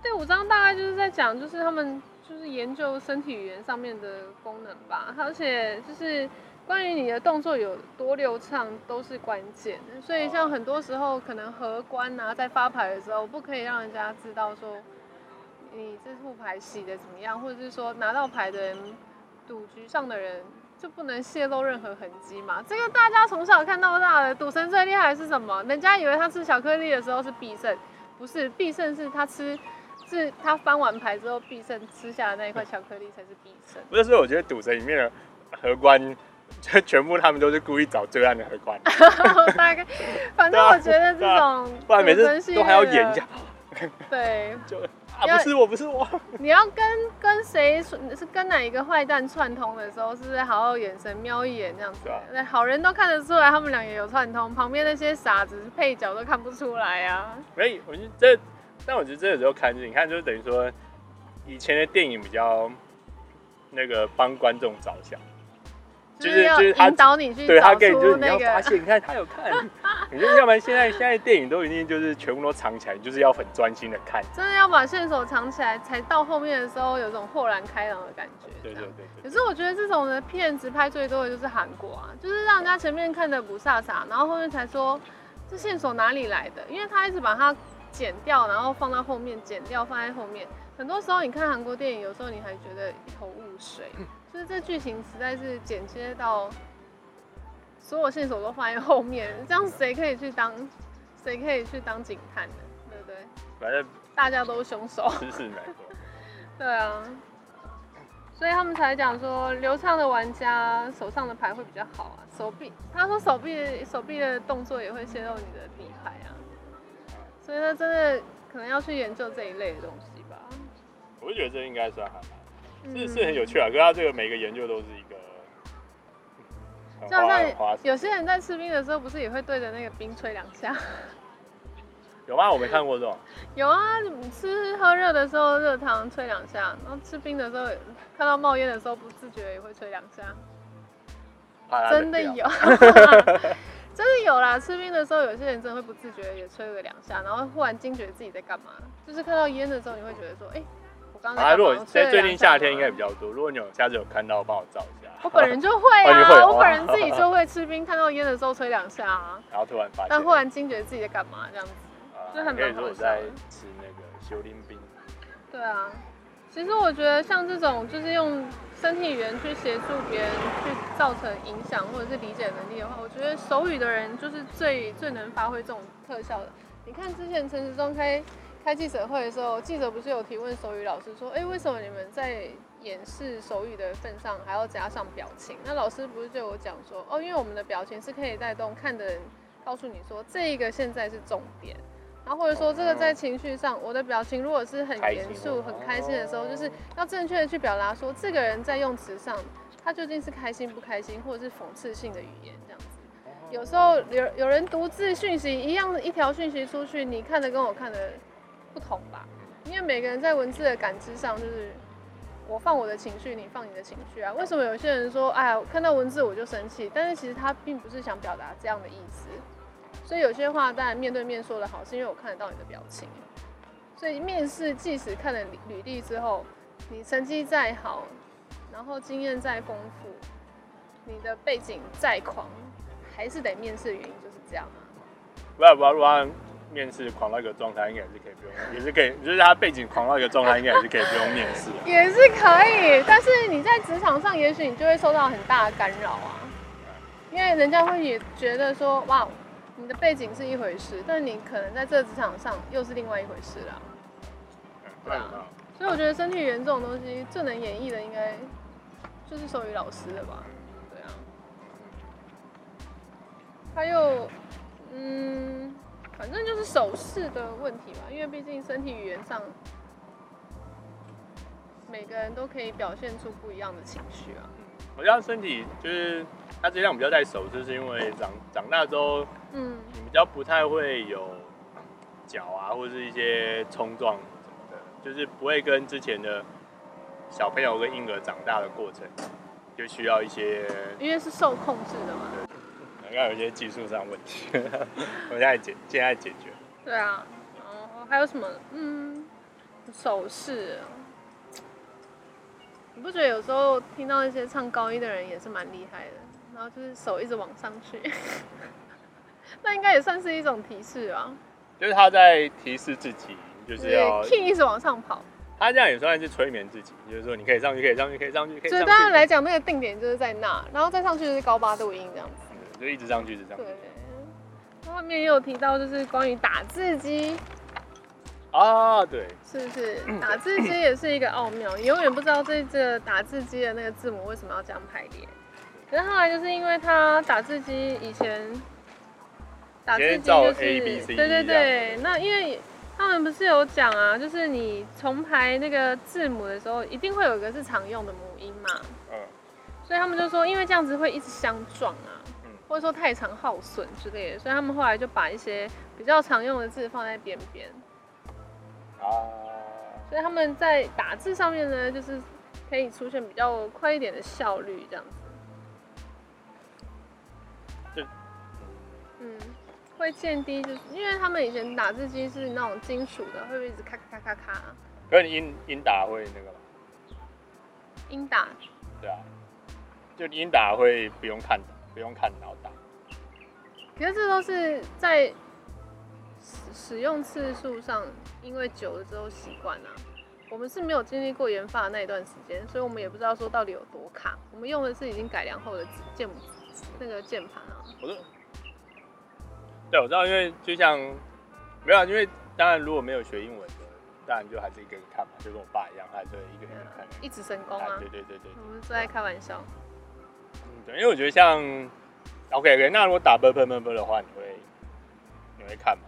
第五章大概就是在讲，就是他们就是研究身体语言上面的功能吧，而且就是关于你的动作有多流畅都是关键。所以像很多时候可能荷官啊，在发牌的时候，不可以让人家知道说。你这副牌洗的怎么样？或者是说拿到牌的人，赌局上的人就不能泄露任何痕迹嘛？这个大家从小看到大的，赌神最厉害的是什么？人家以为他吃巧克力的时候是必胜，不是必胜是他吃，是他翻完牌之后必胜吃下的那一块巧克力才是必胜。不是，所以我觉得赌神里面的荷官，就全部他们都是故意找最烂的荷官。大概，反正我觉得这种，不然每次都还要演一下。对，就。啊，不是我，不是我。你要跟跟谁是跟哪一个坏蛋串通的时候，是不是好好眼神瞄一眼这样子？对，好人都看得出来，他们俩也有串通，旁边那些傻子配角都看不出来啊。没，我觉得这，但我觉得这个时候看，你看，就是等于说，以前的电影比较那个帮观众着想。就是就是引导你去，对他给你就是你要发现，你看他有看，你就要不然现在现在电影都已经就是全部都藏起来，就是要很专心的看，真的要把线索藏起来，才到后面的时候有种豁然开朗的感觉。对对对，对。可是我觉得这种的片子拍最多的就是韩国啊，就是让人家前面看的不飒飒，然后后面才说这线索哪里来的，因为他一直把它剪掉，然后放到后面，剪掉放在后面。很多时候你看韩国电影，有时候你还觉得一头雾水。就是这剧情实在是剪接到所有线索都放在后面，这样谁可以去当 谁可以去当警探呢？对不对？反正大家都是凶手。是是没错。对啊，所以他们才讲说流畅的玩家手上的牌会比较好啊，手臂他说手臂手臂的动作也会泄露你的底牌啊，所以他真的可能要去研究这一类的东西吧。我就觉得这应该算还。是是很有趣啊，可是他这个每个研究都是一个，就好像有些人在吃冰的时候，不是也会对着那个冰吹两下？有吗？我没看过这种。有啊，你吃喝热的时候热汤吹两下，然后吃冰的时候看到冒烟的时候不自觉也会吹两下。真的有，真的有啦！吃冰的时候，有些人真的会不自觉也吹了两下，然后忽然惊觉自己在干嘛。就是看到烟的时候，你会觉得说，哎、欸。啊，如果在最近夏天应该比较多。如果你有下次有看到，帮我照一下。我本人就会啊，会我本人自己就会 吃冰，看到烟的时候吹两下啊。然后突然发现，但忽然惊觉自己在干嘛这样子，就很可以说我在吃那个修林冰。对啊，其实我觉得像这种就是用身体语言去协助别人去造成影响或者是理解能力的话，我觉得手语的人就是最最能发挥这种特效的。你看之前陈时中开开记者会的时候，记者不是有提问手语老师说，哎，为什么你们在演示手语的份上还要加上表情？那老师不是就有讲说，哦，因为我们的表情是可以带动看的人，告诉你说这一个现在是重点。然后或者说这个在情绪上，我的表情如果是很严肃、很开心的时候，就是要正确的去表达说这个人在用词上，他究竟是开心不开心，或者是讽刺性的语言这样子。有时候有有人独自讯息一样，一条讯息出去，你看的跟我看的不同吧？因为每个人在文字的感知上，就是我放我的情绪，你放你的情绪啊。为什么有些人说，哎呀，看到文字我就生气？但是其实他并不是想表达这样的意思。所以有些话当然面对面说的好，是因为我看得到你的表情。所以面试即使看了履历之后，你成绩再好，然后经验再丰富，你的背景再狂，还是得面试的原因就是这样啊。不要不要不要，面试狂到一个状态，应该也是可以不用，也是可以，就是他背景狂到一个状态，应该也是可以不用面试。也是可以，但是你在职场上，也许你就会受到很大的干扰啊，因为人家会也觉得说，哇。你的背景是一回事，但你可能在这个职场上又是另外一回事啦。对啊，所以我觉得身体语言这种东西最能演绎的，应该就是手语老师的吧？对啊。还有，嗯，反正就是手势的问题嘛，因为毕竟身体语言上，每个人都可以表现出不一样的情绪啊。我觉得身体就是。他这样比较带手势，是因为长长大之后，嗯，你比较不太会有脚啊，或者是一些冲撞什么的，就是不会跟之前的小朋友跟婴儿长大的过程，就需要一些，因为是受控制的嘛，对，应该有一些技术上问题，我现在解现在解决。对啊，然后还有什么？嗯，手势。你不觉得有时候听到一些唱高音的人也是蛮厉害的？然后就是手一直往上去，那应该也算是一种提示吧？就是他在提示自己，就是要 key 一直往上跑。他这样也算是催眠自己，就是说你可以上去，可以上去，可以上去，可以上去。所以当然来讲，那个定点就是在那，然后再上去就是高八度音这样子，就一直上去，一直上去。对。后面也有提到，就是关于打字机。啊，对。是不是 打字机也是一个奥妙？你永远不知道这这打字机的那个字母为什么要这样排列。可是后来就是因为他打字机以前打字机就是对对对，那因为他们不是有讲啊，就是你重排那个字母的时候，一定会有一个是常用的母音嘛。嗯。所以他们就说，因为这样子会一直相撞啊，或者说太长耗损之类的，所以他们后来就把一些比较常用的字放在边边。啊。所以他们在打字上面呢，就是可以出现比较快一点的效率，这样子。嗯，会降低，就是因为他们以前打字机是那种金属的，会不会一直咔咔咔咔咔？可是你音音打会那个吗？英打？对啊，就英打会不用看，不用看脑打。可是这都是在使使用次数上，因为久了之后习惯了。我们是没有经历过研发的那一段时间，所以我们也不知道说到底有多卡。我们用的是已经改良后的键那个键盘啊。我说。对，我知道，因为就像没有，因为当然如果没有学英文的，当然就还是一个人看嘛，就跟我爸一样，他还是一个人看，一直神功啊。对对对对，我们是在开玩笑。嗯，对，因为我觉得像 OK OK，那如果打 b p m b 的话，你会你会看吗？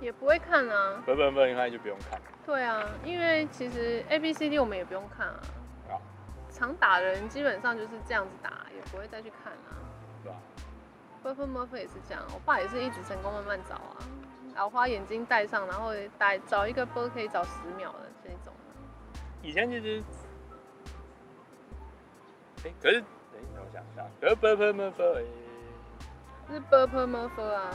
也不会看啊。b p m 应该就不用看。对啊，因为其实 A B C D 我们也不用看啊。啊。常打的人基本上就是这样子打，也不会再去看啊。对啊？Burp Murphy 也是这样，我爸也是一直成功慢慢找啊，老花眼镜戴上，然后打找一个波可以找十秒的这种。以前其实，可是，等一下我想一下，可是 Murphy 啊，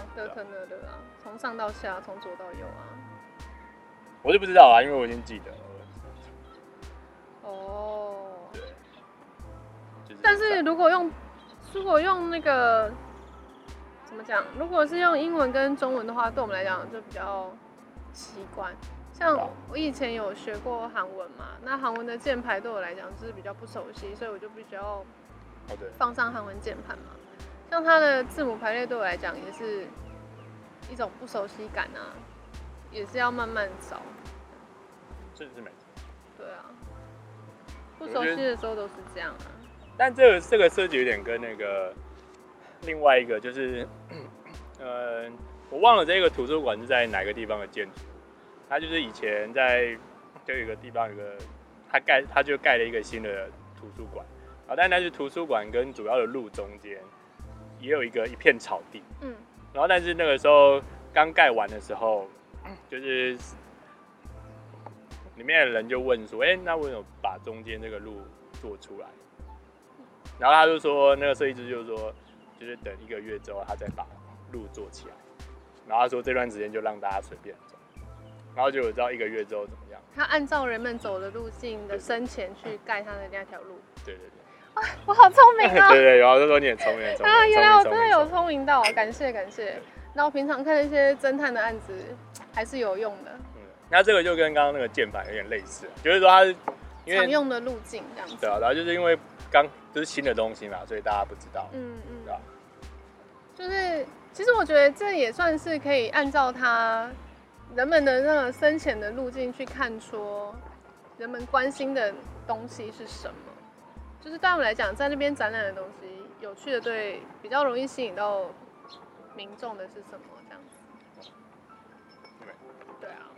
从上到下，从左到右啊。我就不知道啊，因为我已经记得了。哦。对。就是、但是如果用，如果用那个。怎么讲？如果是用英文跟中文的话，对我们来讲就比较习惯。像我以前有学过韩文嘛，那韩文的键盘对我来讲就是比较不熟悉，所以我就必须要放上韩文键盘嘛。像它的字母排列对我来讲也是一种不熟悉感啊，也是要慢慢找。这是没错。对啊，不熟悉的时候都是这样啊。但这个这个设计有点跟那个另外一个就是，呃，我忘了这个图书馆是在哪个地方的建筑。它就是以前在就有一个地方有个，它盖它就盖了一个新的图书馆，啊，但那是图书馆跟主要的路中间也有一个一片草地，嗯，然后但是那个时候刚盖完的时候，就是里面的人就问说，哎、欸，那为什么把中间这个路做出来？然后他就说，那个设计师就是说，就是等一个月之后他再把路做起来，然后他说这段时间就让大家随便走。然后就知道一个月之后怎么样。他按照人们走的路径的深浅去盖他的那条路。对对对。啊，我好聪明啊！对 对，然后就说你很聪明，聪明。啊，原来我真的有聪明到，感谢感谢。那我平常看那些侦探的案子，还是有用的。嗯，那这个就跟刚刚那个键盘有点类似，就是说它是常用的路径这样子。对啊，然后就是因为刚就是新的东西嘛，所以大家不知道。嗯嗯。对吧？就是其实我觉得这也算是可以按照它。人们的那个深浅的路径去看，说人们关心的东西是什么？就是对我们来讲，在那边展览的东西，有趣的，对，比较容易吸引到民众的是什么？这样子。对。对啊。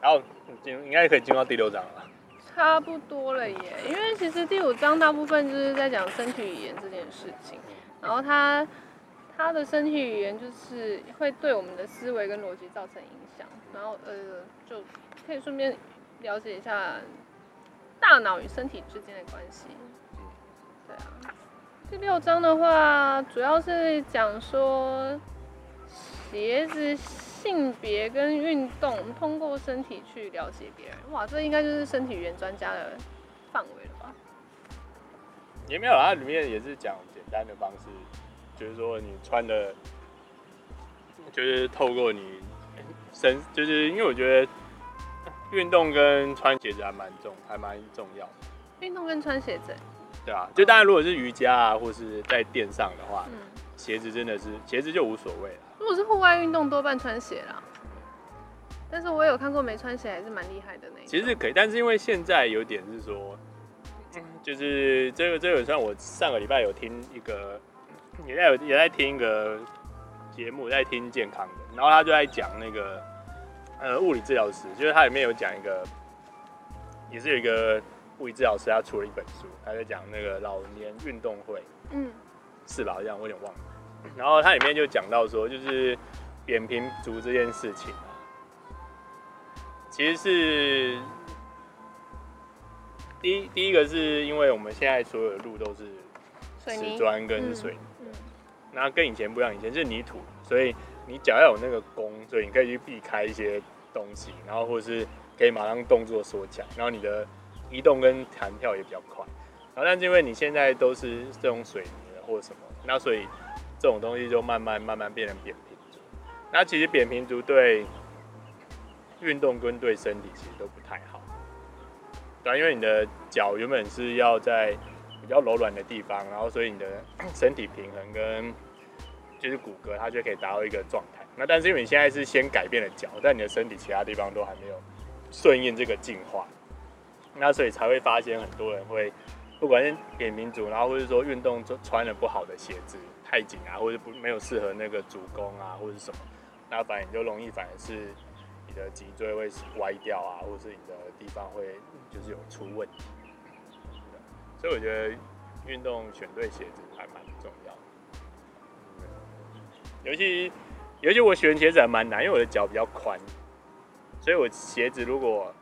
然后进应该可以进入到第六章了。差不多了耶，因为其实第五章大部分就是在讲身体语言这件事情，然后它它的身体语言就是会对我们的思维跟逻辑造成影响，然后呃就可以顺便了解一下大脑与身体之间的关系。对啊，第六章的话主要是讲说鞋子。性别跟运动，通过身体去了解别人，哇，这应该就是身体语言专家的范围了吧？也没有，它里面也是讲简单的方式，就是说你穿的，就是透过你身，就是因为我觉得运动跟穿鞋子还蛮重，还蛮重要的。运动跟穿鞋子？对啊，就当然如果是瑜伽啊，或是在垫上的话，嗯、鞋子真的是鞋子就无所谓了。如果是户外运动，多半穿鞋啦。但是我有看过没穿鞋还是蛮厉害的那种。其实是可以，但是因为现在有点是说，就是这个这个算我上个礼拜有听一个，也在有也在听一个节目，在听健康的，然后他就在讲那个呃物理治疗师，就是他里面有讲一个，也是有一个物理治疗师，他出了一本书，他在讲那个老年运动会，嗯，是吧？好像我有点忘了。然后他里面就讲到说，就是扁平足这件事情啊，其实是第一第一个是因为我们现在所有的路都是瓷砖跟水泥，那跟以前不一样，以前是泥土，所以你脚要有那个弓，所以你可以去避开一些东西，然后或者是可以马上动作缩脚，然后你的移动跟弹跳也比较快。然后但是因为你现在都是这种水泥的或者什么，那所以。这种东西就慢慢慢慢变成扁平足，那其实扁平足对运动跟对身体其实都不太好，对，因为你的脚原本是要在比较柔软的地方，然后所以你的 身体平衡跟就是骨骼它就可以达到一个状态。那但是因为你现在是先改变了脚，但你的身体其他地方都还没有顺应这个进化，那所以才会发现很多人会不管是扁平足，然后或者说运动穿了不好的鞋子。太紧啊，或者不没有适合那个足弓啊，或者是什么，那反而你就容易反而是你的脊椎会歪掉啊，或是你的地方会就是有出问题。所以我觉得运动选对鞋子还蛮重要的，尤其尤其我选鞋子还蛮难，因为我的脚比较宽，所以我鞋子如果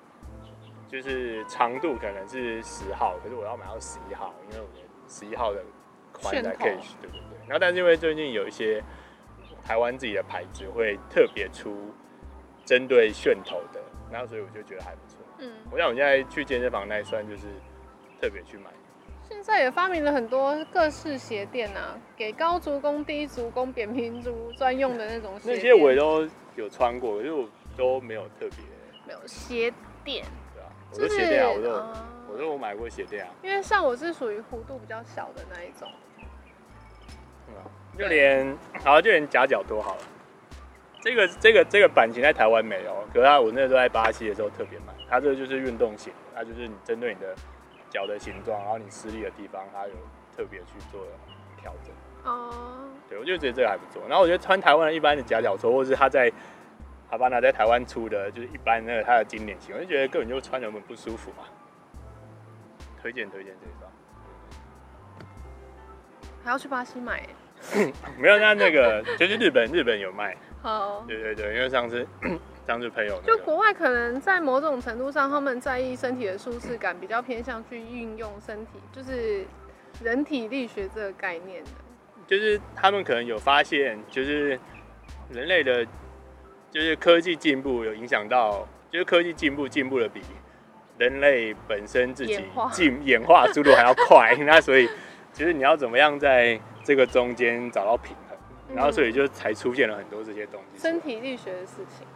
就是长度可能是十号，可是我要买到十一号，因为我的十一号的宽才可以，对对对。然后，但是因为最近有一些台湾自己的牌子会特别出针对楦头的，然后所以我就觉得还不错。嗯，我想我现在去健身房那一双就是特别去买。现在也发明了很多各式鞋垫啊，给高足弓、低足弓、扁平足专用的那种鞋垫。那些我也都有穿过，可是我都没有特别。没有鞋垫。对啊，我说鞋垫啊，我说、嗯、我说我买过鞋垫啊。因为像我是属于弧度比较小的那一种。嗯、就连好，就连夹脚拖好了。这个这个这个版型在台湾没有，可是它我那时候在巴西的时候特别买。它这个就是运动鞋，它就是你针对你的脚的形状，然后你施力的地方，它有特别去做调整。哦。Uh... 对，我就觉得这个还不错。然后我觉得穿台湾的一般的夹脚拖，或是他在哈巴那在台湾出的，就是一般那个它的经典型，我就觉得根本就穿着很不舒服嘛。推荐推荐这一双。还要去巴西买？没有，那那个就是日本日本有卖。好，对对对，因为上次上次朋友、那个，就国外可能在某种程度上，他们在意身体的舒适感，比较偏向去运用身体，就是人体力学这个概念的。就是他们可能有发现，就是人类的，就是科技进步有影响到，就是科技进步进步的比人类本身自己进演化速度还要快，那所以其实你要怎么样在这个中间找到平衡？然后，所以就才出现了很多这些东西。身体力学的事情，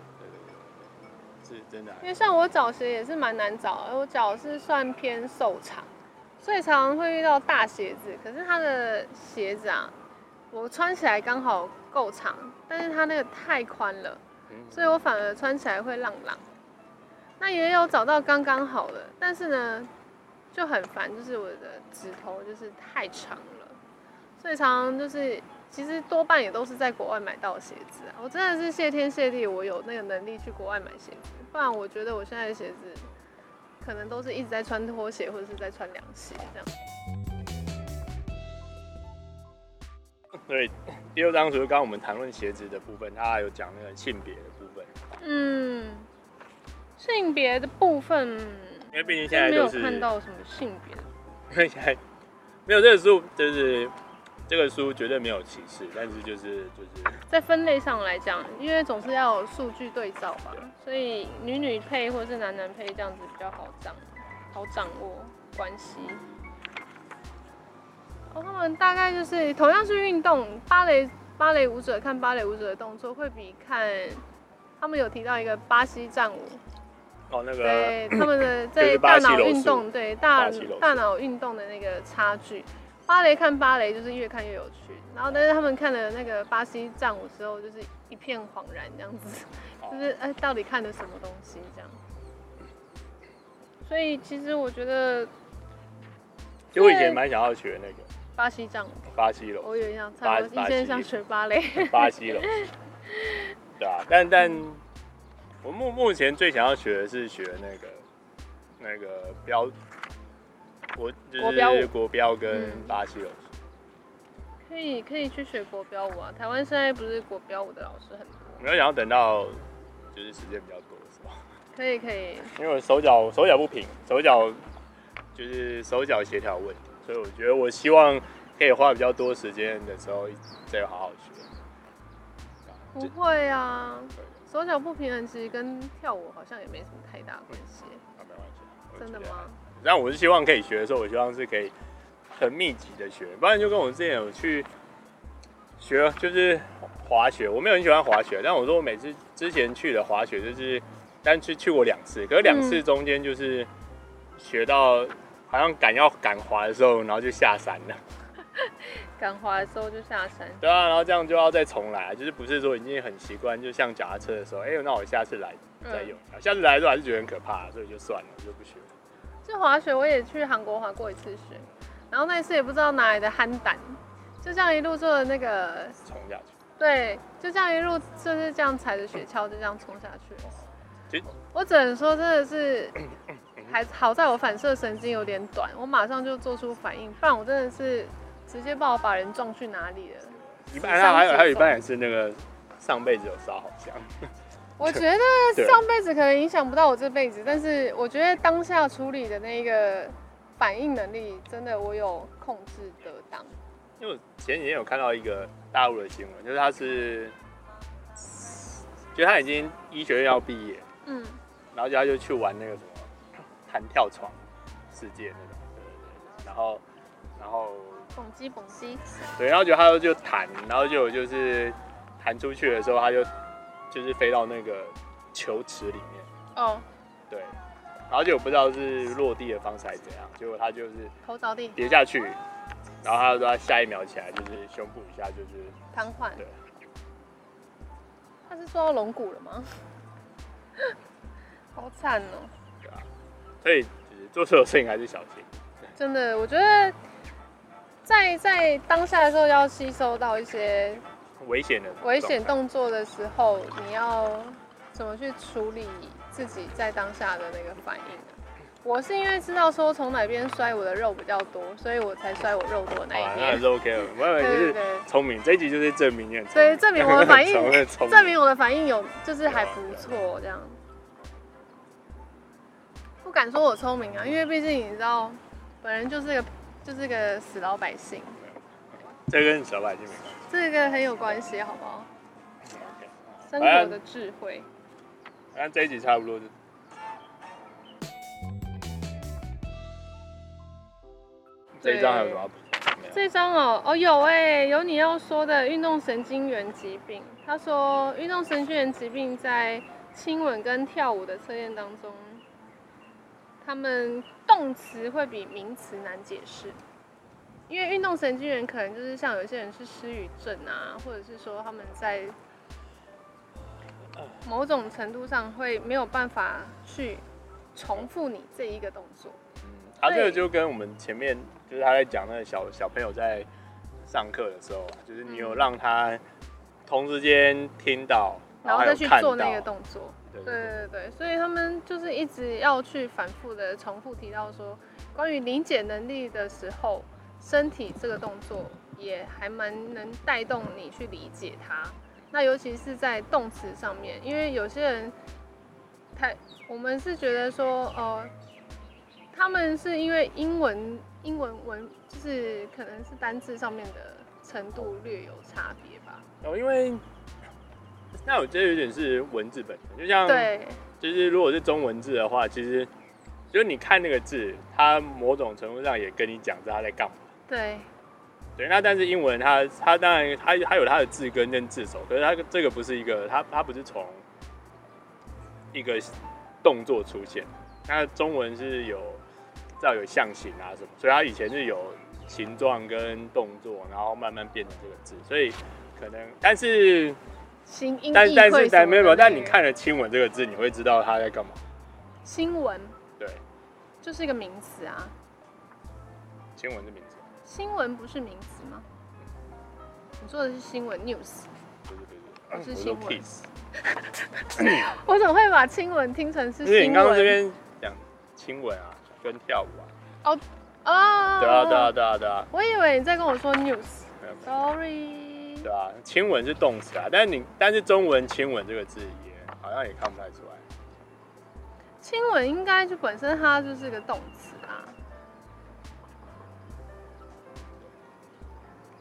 是真的。因为像我找鞋也是蛮难找的，我脚是算偏瘦长，所以常常会遇到大鞋子。可是它的鞋子啊，我穿起来刚好够长，但是它那个太宽了，所以我反而穿起来会浪浪。那也有找到刚刚好的，但是呢就很烦，就是我的指头就是太长了，所以常常就是。其实多半也都是在国外买到鞋子啊，我真的是谢天谢地，我有那个能力去国外买鞋子，不然我觉得我现在的鞋子可能都是一直在穿拖鞋或者是在穿凉鞋这样。对，第二张图刚刚我们谈论鞋子的部分，他还有讲那个性别的部分。嗯，性别的部分，因为毕竟现在都是没有看到什么性别的，因 为现在没有这个书，就是。这个书绝对没有歧视，但是就是就是。在分类上来讲，因为总是要有数据对照吧，所以女女配或者是男男配这样子比较好掌好掌握关系。哦，他们大概就是同样是运动，芭蕾芭蕾舞者看芭蕾舞者的动作会比看他们有提到一个巴西战舞。哦，那个。对他们的 在大脑运动对大大脑运动的那个差距。芭蕾看芭蕾就是越看越有趣，然后但是他们看了那个巴西战舞之后，就是一片恍然这样子，就是哎、欸，到底看的什么东西这样？所以其实我觉得，就我以前蛮想要学那个。巴西战舞，巴西柔，我有点像，巴西现在想学芭蕾，巴西。柔，对啊，但但我目目前最想要学的是学那个那个标。我就是国标跟巴西柔术，可以可以去学国标舞啊。台湾现在不是国标舞的老师很多，没有想要等到就是时间比较多的时候。可以可以，因为我手脚手脚不平，手脚就是手脚协调问题，所以我觉得我希望可以花比较多时间的时候再好好学。不会啊，手脚不平衡其实跟跳舞好像也没什么太大关系。啊，没关系，真的吗？但我是希望可以学的时候，我希望是可以很密集的学，不然就跟我之前有去学，就是滑雪，我没有很喜欢滑雪，但我说我每次之前去的滑雪就是，但去去过两次，可是两次中间就是学到好像赶要赶滑的时候，然后就下山了。赶滑的时候就下山。对啊，然后这样就要再重来，就是不是说已经很习惯，就像脚踏车的时候，哎、欸，那我下次来再用，嗯、下次来的时候还是觉得很可怕，所以就算了，我就不学。就滑雪，我也去韩国滑过一次雪，然后那一次也不知道哪来的憨胆，就这样一路做的那个冲下去。对，就这样一路就是这样踩着雪橇就这样冲下去。我只能说真的是还好在我反射神经有点短，我马上就做出反应，不然我真的是直接不知道把人撞去哪里了。一半还有还有一半也是那个上辈子有烧好香。我觉得上辈子可能影响不到我这辈子，但是我觉得当下处理的那个反应能力，真的我有控制得当。因为我前几天有看到一个大陆的新闻，就是他是，就他已经医学院要毕业，嗯，然后就他就去玩那个什么弹跳床世界那种，对对对，然后然后蹦极蹦极，对，然后就他就弹，然后就就是弹出去的时候，他就就是飞到那个球池里面。哦，对，然后就不知道是落地的方式还是怎样，结果他就是头着地跌下去，然后他说他下一秒起来就是胸部以下就是瘫痪。对，他是说到龙骨了吗？好惨哦、喔。对啊，所以就是做所有事情还是小心。真的，我觉得在在当下的时候要吸收到一些危险的危险动作的时候，你要怎么去处理自己在当下的那个反应？我是因为知道说从哪边摔我的肉比较多，所以我才摔我肉多的那一边。那还是 OK 了，我以 是聪明。这一集就是证明你很聪明，对，证明 我的反应，证明我的反应有就是还不错这样。不敢说我聪明啊，因为毕竟你知道。本人就是个就是个死老百姓，这跟小百姓没这个很有关系，好不好？生活的智慧。那这一集差不多就。这一张还有什么？这一张哦哦有哎，有你要说的运动神经元疾病。他说运动神经元疾病在亲吻跟跳舞的测验当中。他们动词会比名词难解释，因为运动神经元可能就是像有些人是失语症啊，或者是说他们在某种程度上会没有办法去重复你这一个动作。嗯，他这个就跟我们前面就是他在讲那个小小朋友在上课的时候，就是你有让他同时间听到，然后再去做那个动作。对对对，所以他们就是一直要去反复的重复提到说，关于理解能力的时候，身体这个动作也还蛮能带动你去理解它。那尤其是在动词上面，因为有些人，他我们是觉得说，呃，他们是因为英文英文文就是可能是单字上面的程度略有差别吧。哦，因为。那我觉得有点是文字本身，就像，对，就是如果是中文字的话，其实就是你看那个字，它某种程度上也跟你讲着它在干嘛。对，对。那但是英文它它当然它它有它的字根跟字首，可是它这个不是一个，它它不是从一个动作出现。那中文是有要有象形啊什么，所以它以前是有形状跟动作，然后慢慢变成这个字，所以可能但是。但但是但没有没有，但你看了“亲吻”这个字，你会知道他在干嘛。新闻，对，就是一个名词啊。亲吻是名词。新闻不是名词吗？你说的是新闻 news。不是新闻。我怎么会把亲吻听成是新闻？你刚刚这边讲亲吻啊，跟跳舞啊。哦哦。对啊对啊对啊对啊。我以为你在跟我说 news。Sorry。对啊？亲吻是动词啊，但是你但是中文“亲吻”这个字也好像也看不太出来。亲吻应该就本身它就是个动词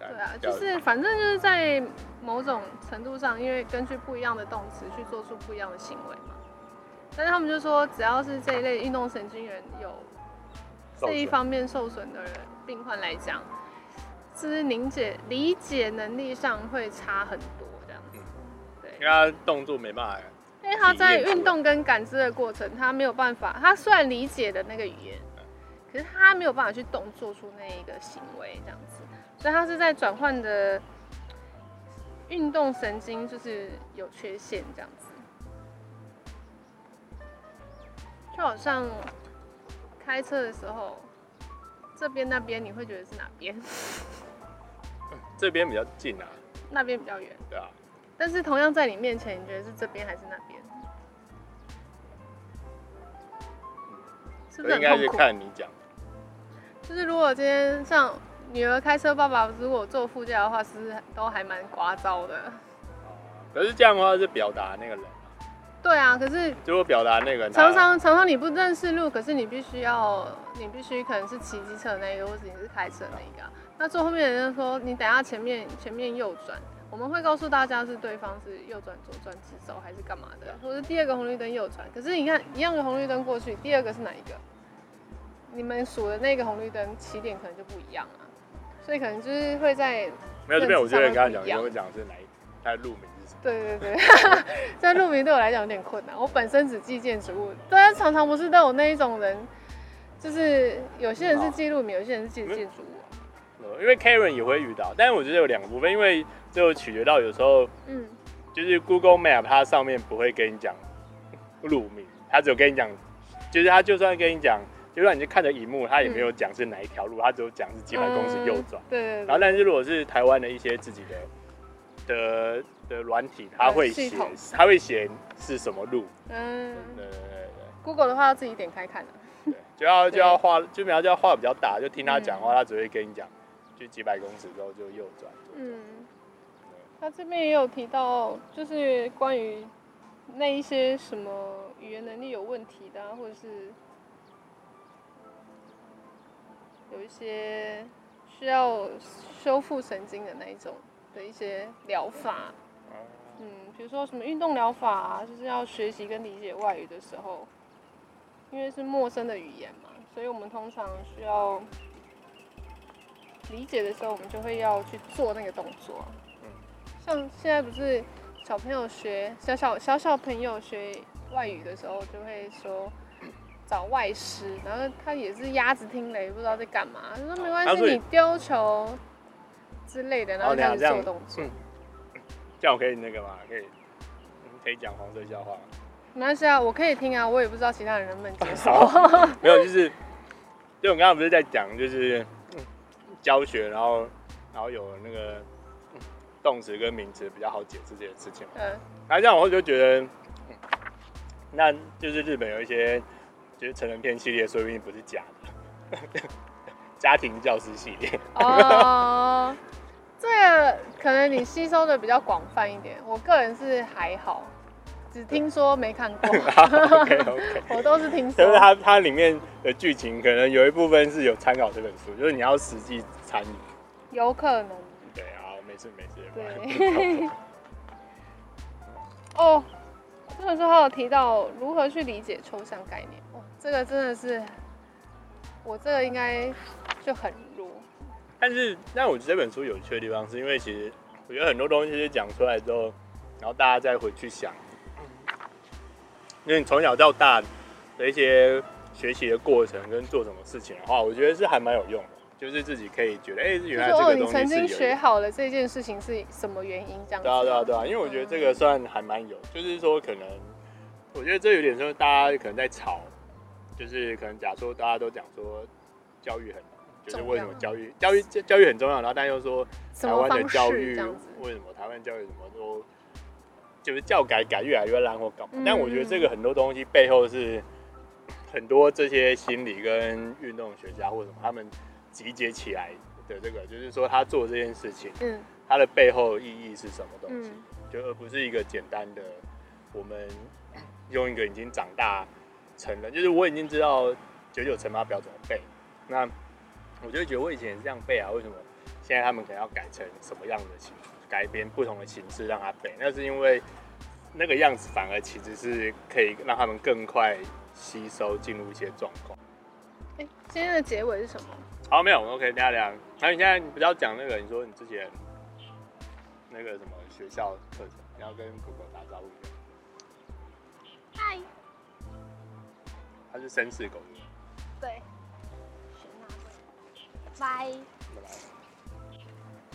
啊。对啊，就是反正就是在某种程度上，因为根据不一样的动词去做出不一样的行为嘛。但是他们就说，只要是这一类运动神经元有这一方面受损的人病患来讲。就是理解理解能力上会差很多，这样子，对，因为他动作没办法，因为他在运动跟感知的过程，他没有办法，他虽然理解的那个语言，可是他没有办法去动做出那一个行为，这样子，所以他是在转换的运动神经就是有缺陷，这样子，就好像开车的时候，这边那边你会觉得是哪边？这边比较近啊，那边比较远。对啊，但是同样在你面前，你觉得是这边还是那边？是不是很痛苦？应该是看你讲。就是如果今天像女儿开车，爸爸如果坐副驾的话，其实都还蛮刮噪的？可是这样的话是表达那个人。对啊，可是如果表达那个人，常常常常你不认识路，可是你必须要，你必须可能是骑机车的那一个，或者你是开车那一个。那坐后面的人说：“你等下前面前面右转，我们会告诉大家是对方是右转、左转、直走还是干嘛的，或者第二个红绿灯右转。可是你看一样的红绿灯过去，第二个是哪一个？你们数的那个红绿灯起点可能就不一样啊。所以可能就是会在没有这边，我觉得刚刚讲，你跟我讲是哪一它的路名是什么？对对对，这路名对我来讲有点困难。我本身只记建筑物，大家常常不是都有那一种人，就是有些人是记路名，有些人是记建筑物。因为 Karen 也会遇到，但是我觉得有两个部分，因为就取决到有时候，嗯，就是 Google Map 它上面不会跟你讲路名，它只有跟你讲，就是它就算跟你讲。就算你就看着荧幕，他也没有讲是哪一条路，他、嗯、只有讲是几百公尺右转、嗯。对，对，对。然后，但是如果是台湾的一些自己的的的软体，他会写，他会写是什么路。嗯。对对对对。Google 的话要自己点开看的。对，就要就要画，就比较就要画比较大，就听他讲话，他只会跟你讲，就几百公尺之后就右转。嗯。他这边也有提到，就是关于那一些什么语言能力有问题的、啊，或者是。有一些需要修复神经的那一种的一些疗法，嗯，比如说什么运动疗法啊，就是要学习跟理解外语的时候，因为是陌生的语言嘛，所以我们通常需要理解的时候，我们就会要去做那个动作。嗯像现在不是小朋友学小小小小朋友学外语的时候，就会说。找外师，然后他也是鸭子听雷，不知道在干嘛。他说没关系，你丢球之类的，然后开始做动作。嗯，这样我可以那个嘛？可以，可以讲黄色笑话。没关系啊，我可以听啊，我也不知道其他人能不能接受。没有，就是，就我刚刚不是在讲，就是教学，然后然后有那个动词跟名词比较好解释这些事情。嗯。然后这样我就觉得，那就是日本有一些。就是成人片系列，说不定不是假的。家庭教师系列哦，这个可能你吸收的比较广泛一点。我个人是还好，只听说没看过。OK OK，我都是听说。就是它它里面的剧情可能有一部分是有参考这本书，就是你要实际参与。有可能。对啊，没事没事。对。哦。这本书还有提到如何去理解抽象概念，哇，这个真的是我这个应该就很弱。但是，但我觉得这本书有趣的地方，是因为其实我觉得很多东西讲出来之后，然后大家再回去想，因为你从小到大的一些学习的过程跟做什么事情的话，我觉得是还蛮有用的。就是自己可以觉得，哎、欸，原来这个东西是有。你曾经学好了这件事情是什么原因？这样子。对啊，对啊，对啊，因为我觉得这个算还蛮有，就是说可能，我觉得这有点说大家可能在吵，就是可能假说大家都讲说教育很，就是为什么教育教育教育很重要，然后但又说台湾的教育为什么台湾教育什么都就是教改改越来越烂或干嘛？但我觉得这个很多东西背后是很多这些心理跟运动学家或什么他们。集结起来的这个，就是说他做这件事情，嗯，他的背后意义是什么东西？嗯，就而不是一个简单的，我们用一个已经长大成人，就是我已经知道九九乘法表怎么背，那我就觉得我以前也是这样背啊，为什么现在他们可能要改成什么样的形，改编不同的形式让他背？那是因为那个样子反而其实是可以让他们更快吸收进入一些状况。欸，今天的结尾是什么？好，没有，OK，大家聊。还有你现在不要讲那个，你说你之前那个什么学校课程，你要跟狗狗打招呼。嗨。它是绅士狗。对。拜。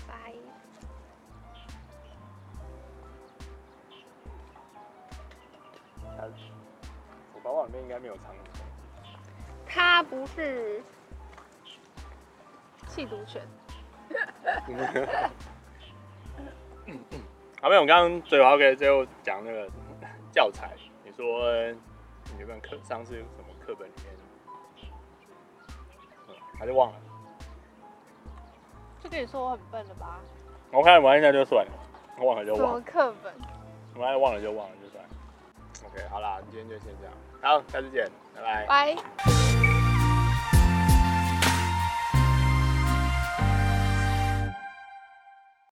拜。它，我包包里面应该没有藏。它不是。缉毒犬。好，没有，我刚刚嘴巴 OK，最后讲那个教材，你说你有没有课上次什么课本里面，嗯，还是忘了，就跟你说我很笨了吧？我看玩一下就算了，忘了就忘了。课本？我还忘了就忘了就算了。OK，好啦，今天就先这样，好，下次见，拜拜。拜。